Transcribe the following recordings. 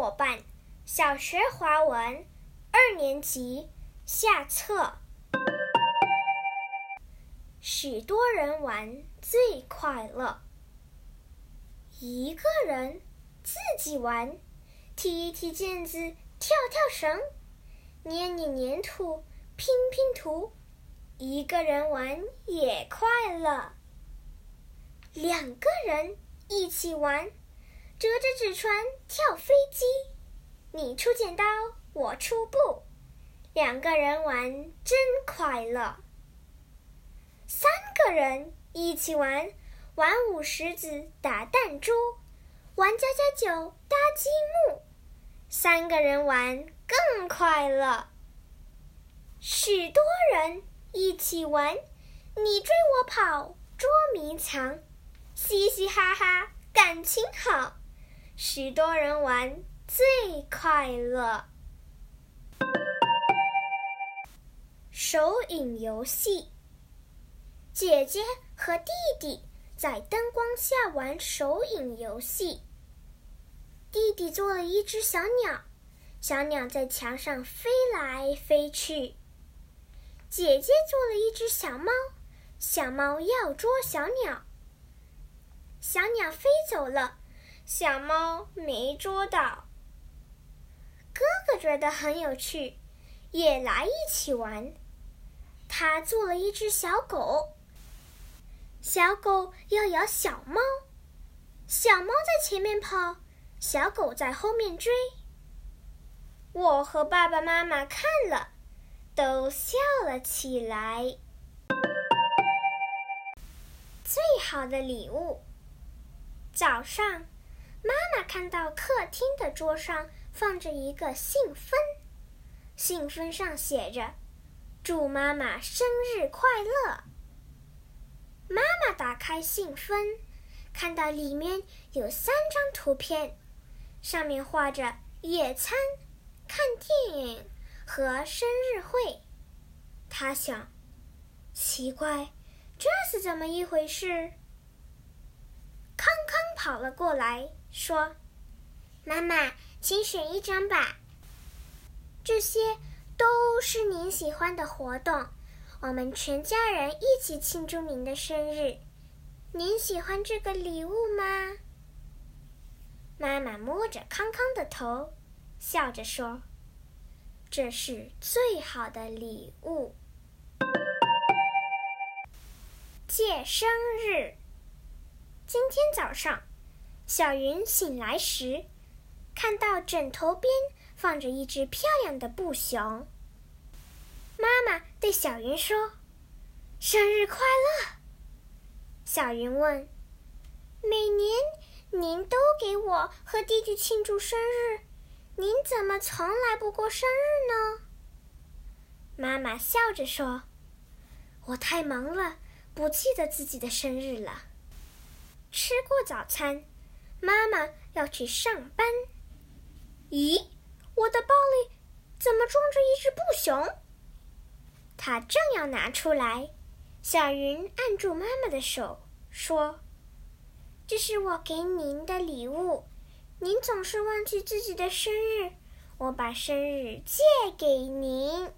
伙伴，小学华文二年级下册。许多人玩最快乐，一个人自己玩，踢一踢毽子，跳跳绳，捏捏粘土，拼拼图。一个人玩也快乐，两个人一起玩，折着纸船跳飞机，你出剪刀，我出布，两个人玩真快乐。三个人一起玩，玩舞石子，打弹珠，玩家家酒，搭积木，三个人玩更快乐。许多人。一起玩，你追我跑，捉迷藏，嘻嘻哈哈，感情好。许多人玩最快乐。手影游戏，姐姐和弟弟在灯光下玩手影游戏。弟弟做了一只小鸟，小鸟在墙上飞来飞去。姐姐做了一只小猫，小猫要捉小鸟，小鸟飞走了，小猫没捉到。哥哥觉得很有趣，也来一起玩。他做了一只小狗，小狗要咬小猫，小猫在前面跑，小狗在后面追。我和爸爸妈妈看了。都笑了起来。最好的礼物。早上，妈妈看到客厅的桌上放着一个信封，信封上写着“祝妈妈生日快乐”。妈妈打开信封，看到里面有三张图片，上面画着野餐、看电影。和生日会，他想，奇怪，这是怎么一回事？康康跑了过来，说：“妈妈，请选一张吧。这些都是您喜欢的活动，我们全家人一起庆祝您的生日。您喜欢这个礼物吗？”妈妈摸着康康的头，笑着说。这是最好的礼物。借生日。今天早上，小云醒来时，看到枕头边放着一只漂亮的布熊。妈妈对小云说：“生日快乐。”小云问：“每年您都给我和弟弟庆祝生日？”您怎么从来不过生日呢？妈妈笑着说：“我太忙了，不记得自己的生日了。”吃过早餐，妈妈要去上班。咦，我的包里怎么装着一只布熊？她正要拿出来，小云按住妈妈的手，说：“这是我给您的礼物。”您总是忘记自己的生日，我把生日借给您。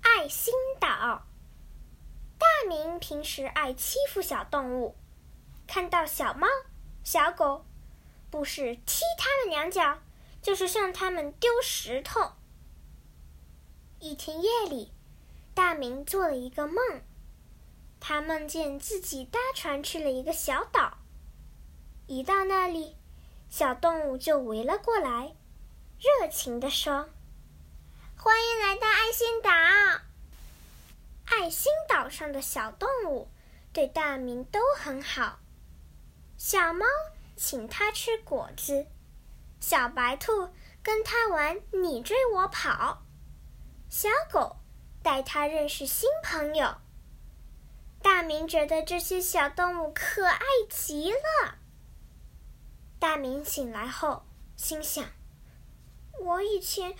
爱心岛，大明平时爱欺负小动物，看到小猫、小狗，不是踢它们两脚，就是向它们丢石头。一天夜里，大明做了一个梦，他梦见自己搭船去了一个小岛。一到那里，小动物就围了过来，热情地说：“欢迎来到爱心岛。”爱心岛上的小动物对大明都很好。小猫请它吃果子，小白兔跟它玩你追我跑，小狗带它认识新朋友。大明觉得这些小动物可爱极了。大明醒来后，心想：“我以前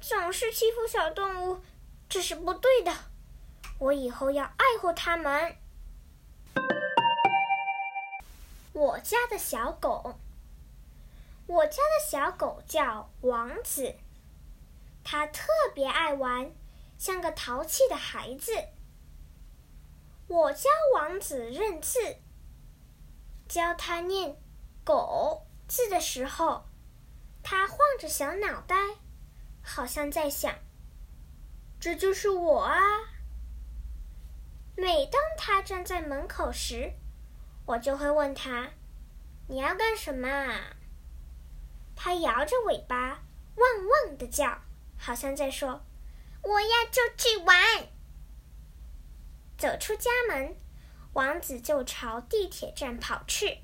总是欺负小动物，这是不对的。我以后要爱护它们。”我家的小狗，我家的小狗叫王子，它特别爱玩，像个淘气的孩子。我教王子认字，教他念“狗”字的时候，他晃着小脑袋，好像在想：“这就是我啊。”每当他站在门口时，我就会问他：“你要干什么？”他摇着尾巴，汪汪的叫，好像在说：“我要出去玩。”走出家门，王子就朝地铁站跑去，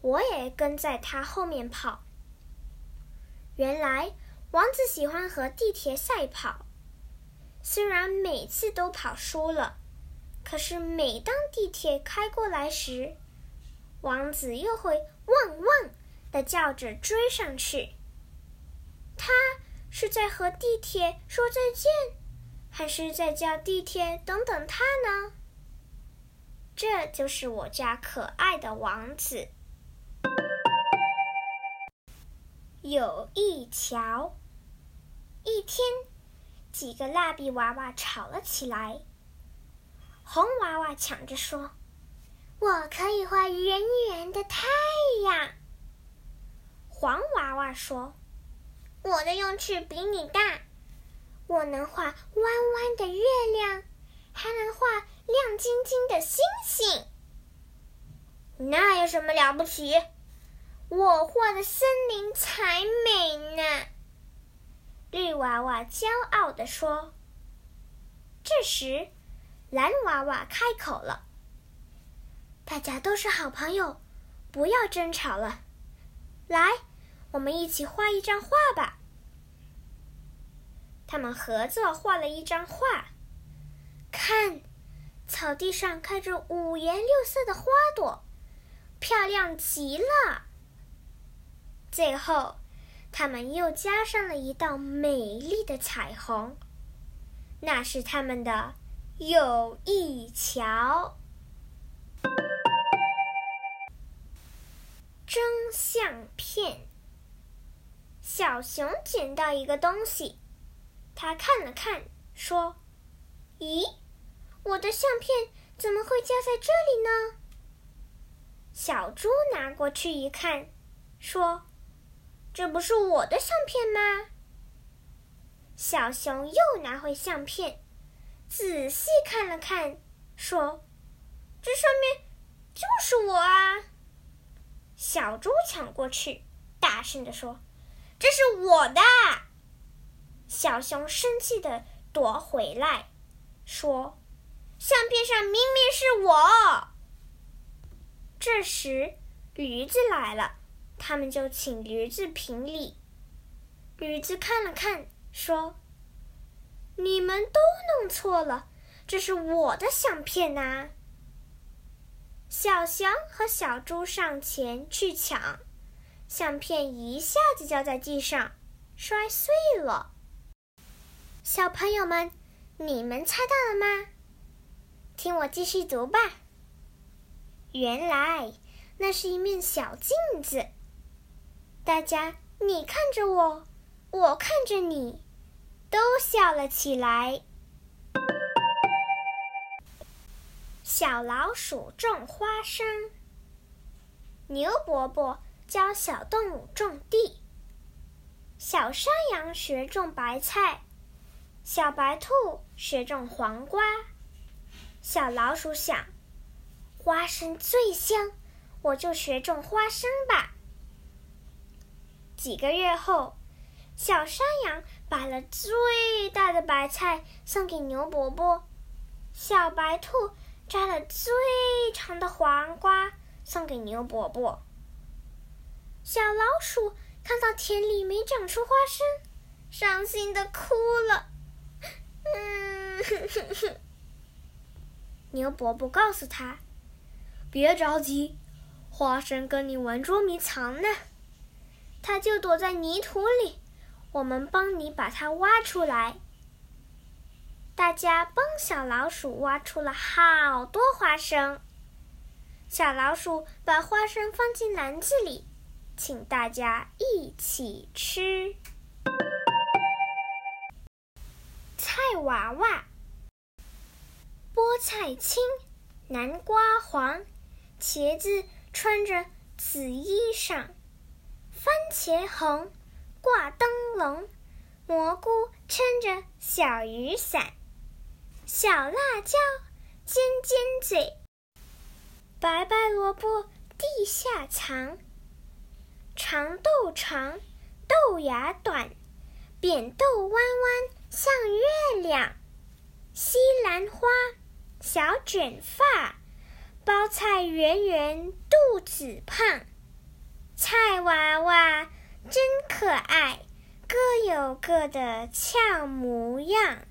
我也跟在他后面跑。原来，王子喜欢和地铁赛跑，虽然每次都跑输了，可是每当地铁开过来时，王子又会汪汪。的叫着追上去，他是在和地铁说再见，还是在叫地铁等等他呢？这就是我家可爱的王子。有一桥，一天，几个蜡笔娃娃吵了起来。红娃娃抢着说：“我可以画圆圆的太阳。”黄娃娃说：“我的用处比你大，我能画弯弯的月亮，还能画亮晶晶的星星。那有什么了不起？我画的森林才美呢。”绿娃娃骄傲地说。这时，蓝娃娃开口了：“大家都是好朋友，不要争吵了。”来，我们一起画一张画吧。他们合作画了一张画，看，草地上开着五颜六色的花朵，漂亮极了。最后，他们又加上了一道美丽的彩虹，那是他们的友谊桥。相片。小熊捡到一个东西，他看了看，说：“咦，我的相片怎么会夹在这里呢？”小猪拿过去一看，说：“这不是我的相片吗？”小熊又拿回相片，仔细看了看，说：“这上面就是我啊！”小猪抢过去，大声地说：“这是我的！”小熊生气的夺回来，说：“相片上明明是我。”这时，驴子来了，他们就请驴子评理。驴子看了看，说：“你们都弄错了，这是我的相片呐。”小熊和小猪上前去抢，相片一下子掉在地上，摔碎了。小朋友们，你们猜到了吗？听我继续读吧。原来那是一面小镜子，大家你看着我，我看着你，都笑了起来。小老鼠种花生，牛伯伯教小动物种地，小山羊学种白菜，小白兔学种黄瓜。小老鼠想，花生最香，我就学种花生吧。几个月后，小山羊把了最大的白菜送给牛伯伯，小白兔。摘了最长的黄瓜送给牛伯伯。小老鼠看到田里没长出花生，伤心的哭了。嗯，牛伯伯告诉他：“别着急，花生跟你玩捉迷藏呢，它就躲在泥土里，我们帮你把它挖出来。”大家帮小老鼠挖出了好多花生。小老鼠把花生放进篮子里，请大家一起吃。菜娃娃，菠菜青，南瓜黄，茄子穿着紫衣裳，番茄红，挂灯笼，蘑菇撑着小雨伞，小辣椒尖尖嘴，白白萝卜地下藏。长豆长，豆芽短，扁豆弯弯像月亮。西兰花，小卷发，包菜圆圆肚子胖。菜娃娃真可爱，各有各的俏模样。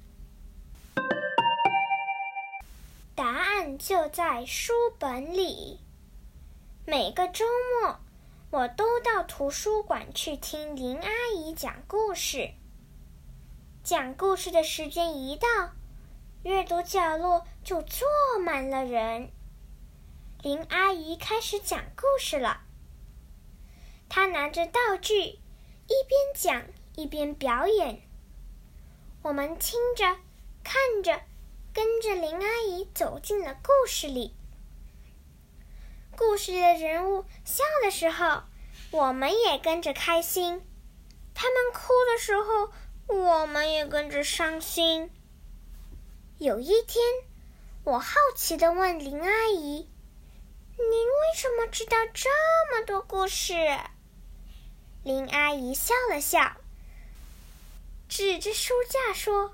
答案就在书本里。每个周末。我都到图书馆去听林阿姨讲故事。讲故事的时间一到，阅读角落就坐满了人。林阿姨开始讲故事了。她拿着道具，一边讲一边表演。我们听着，看着，跟着林阿姨走进了故事里。故事里的人物笑的时候，我们也跟着开心；他们哭的时候，我们也跟着伤心。有一天，我好奇的问林阿姨：“您为什么知道这么多故事？”林阿姨笑了笑，指着书架说：“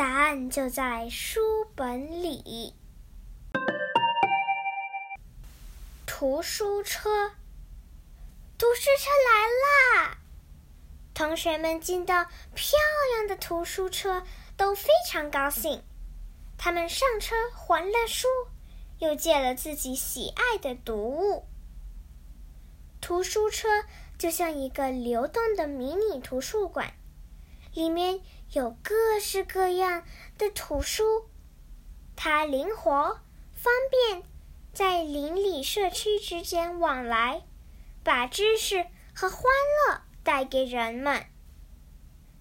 答案就在书本里。”图书车，图书车来啦！同学们见到漂亮的图书车，都非常高兴。他们上车还了书，又借了自己喜爱的读物。图书车就像一个流动的迷你图书馆，里面有各式各样的图书，它灵活方便。在邻里社区之间往来，把知识和欢乐带给人们。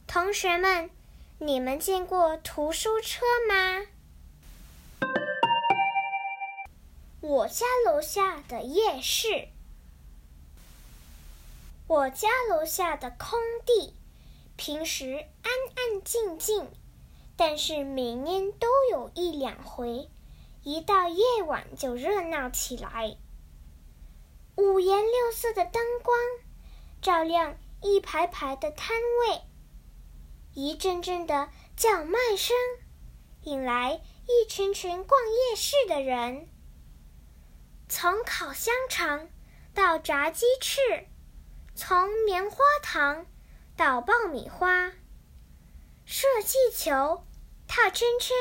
同学们，你们见过图书车吗？我家楼下的夜市，我家楼下的空地，平时安安静静，但是每年都有一两回。一到夜晚就热闹起来，五颜六色的灯光照亮一排排的摊位，一阵阵的叫卖声引来一群群逛夜市的人。从烤香肠到炸鸡翅，从棉花糖到爆米花，射气球、套圈圈、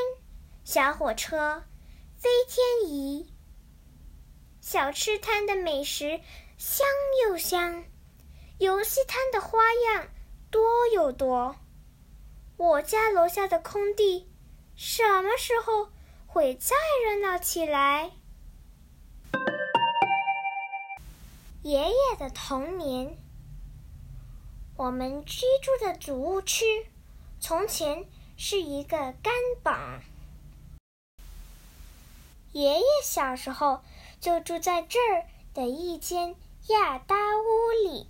小火车。飞天仪，小吃摊的美食香又香，游戏摊的花样多又多。我家楼下的空地什么时候会再热闹起来？爷爷的童年，我们居住的祖屋区从前是一个干榜。爷爷小时候就住在这儿的一间亚搭屋里。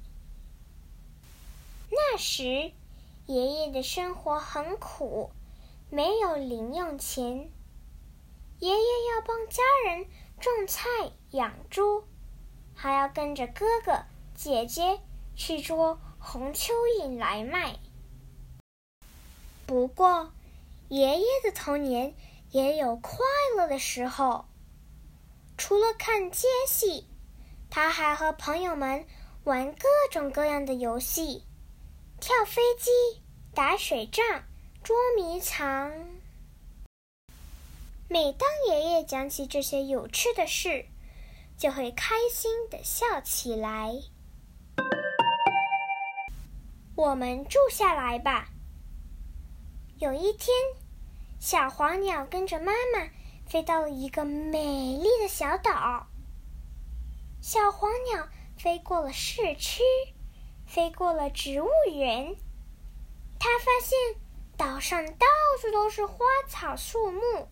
那时，爷爷的生活很苦，没有零用钱。爷爷要帮家人种菜、养猪，还要跟着哥哥姐姐去捉红蚯蚓来卖。不过，爷爷的童年。也有快乐的时候。除了看街戏，他还和朋友们玩各种各样的游戏，跳飞机、打水仗、捉迷藏。每当爷爷讲起这些有趣的事，就会开心的笑起来。我们住下来吧。有一天。小黄鸟跟着妈妈飞到了一个美丽的小岛。小黄鸟飞过了市区，飞过了植物园。它发现岛上到处都是花草树木，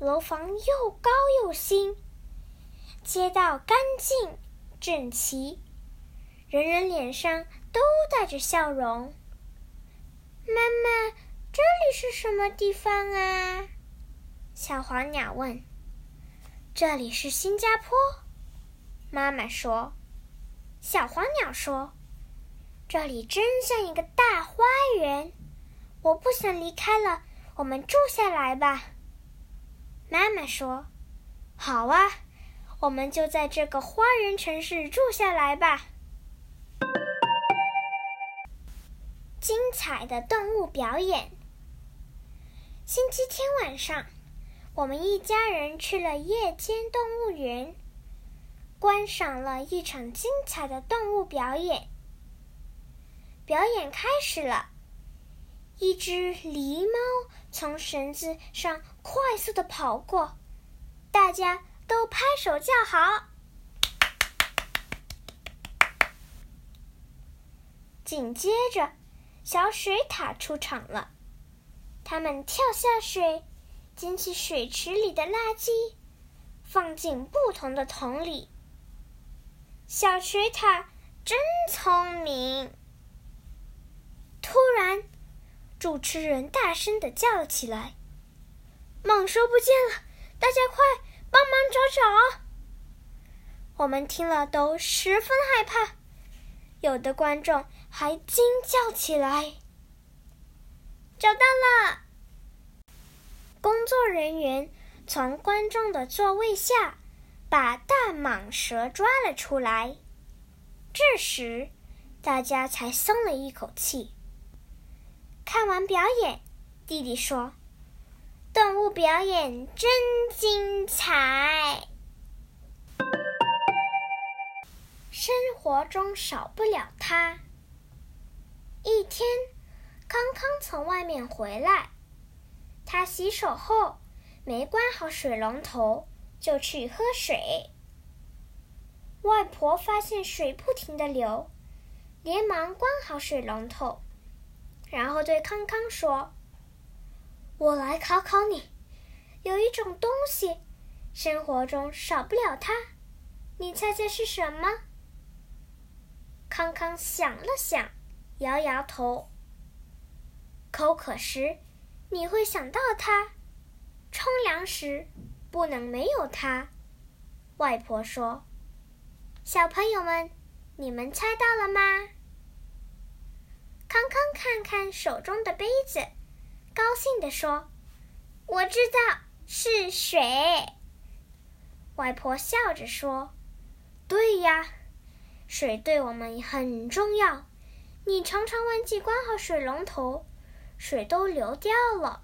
楼房又高又新，街道干净整齐，人人脸上都带着笑容。妈妈，这里是什么地方啊？小黄鸟问。这里是新加坡，妈妈说。小黄鸟说：“这里真像一个大花园，我不想离开了，我们住下来吧。”妈妈说：“好啊，我们就在这个花园城市住下来吧。”精彩的动物表演。星期天晚上，我们一家人去了夜间动物园。观赏了一场精彩的动物表演。表演开始了，一只狸猫从绳子上快速的跑过，大家都拍手叫好。紧接着，小水獭出场了，它们跳下水，捡起水池里的垃圾，放进不同的桶里。小水獭真聪明。突然，主持人大声的叫了起来：“蟒蛇不见了！大家快帮忙找找！”我们听了都十分害怕，有的观众还惊叫起来：“找到了！”工作人员从观众的座位下。把大蟒蛇抓了出来，这时大家才松了一口气。看完表演，弟弟说：“动物表演真精彩。”生活中少不了它。一天，康康从外面回来，他洗手后没关好水龙头。就去喝水。外婆发现水不停的流，连忙关好水龙头，然后对康康说：“我来考考你，有一种东西，生活中少不了它，你猜猜是什么？”康康想了想，摇摇头。口渴时，你会想到它；冲凉时。不能没有它，外婆说：“小朋友们，你们猜到了吗？”康康看看手中的杯子，高兴地说：“我知道是水。”外婆笑着说：“对呀，水对我们很重要。你常常忘记关好水龙头，水都流掉了。”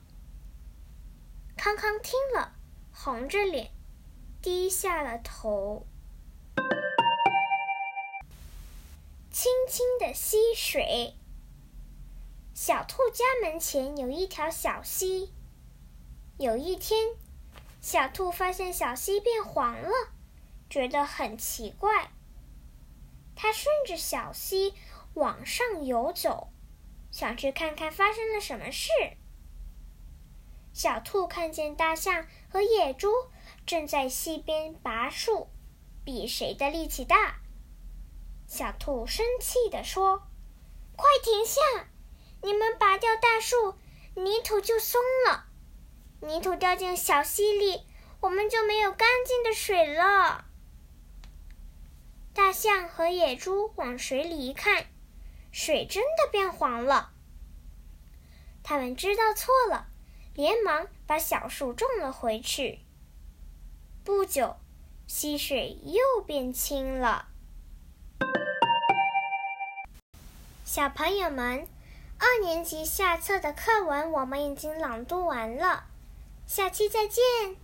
康康听了。红着脸，低下了头，轻轻的溪水。小兔家门前有一条小溪。有一天，小兔发现小溪变黄了，觉得很奇怪。它顺着小溪往上游走，想去看看发生了什么事。小兔看见大象和野猪正在溪边拔树，比谁的力气大。小兔生气地说：“快停下！你们拔掉大树，泥土就松了，泥土掉进小溪里，我们就没有干净的水了。”大象和野猪往水里一看，水真的变黄了。他们知道错了。连忙把小树种了回去。不久，溪水又变清了。小朋友们，二年级下册的课文我们已经朗读完了，下期再见。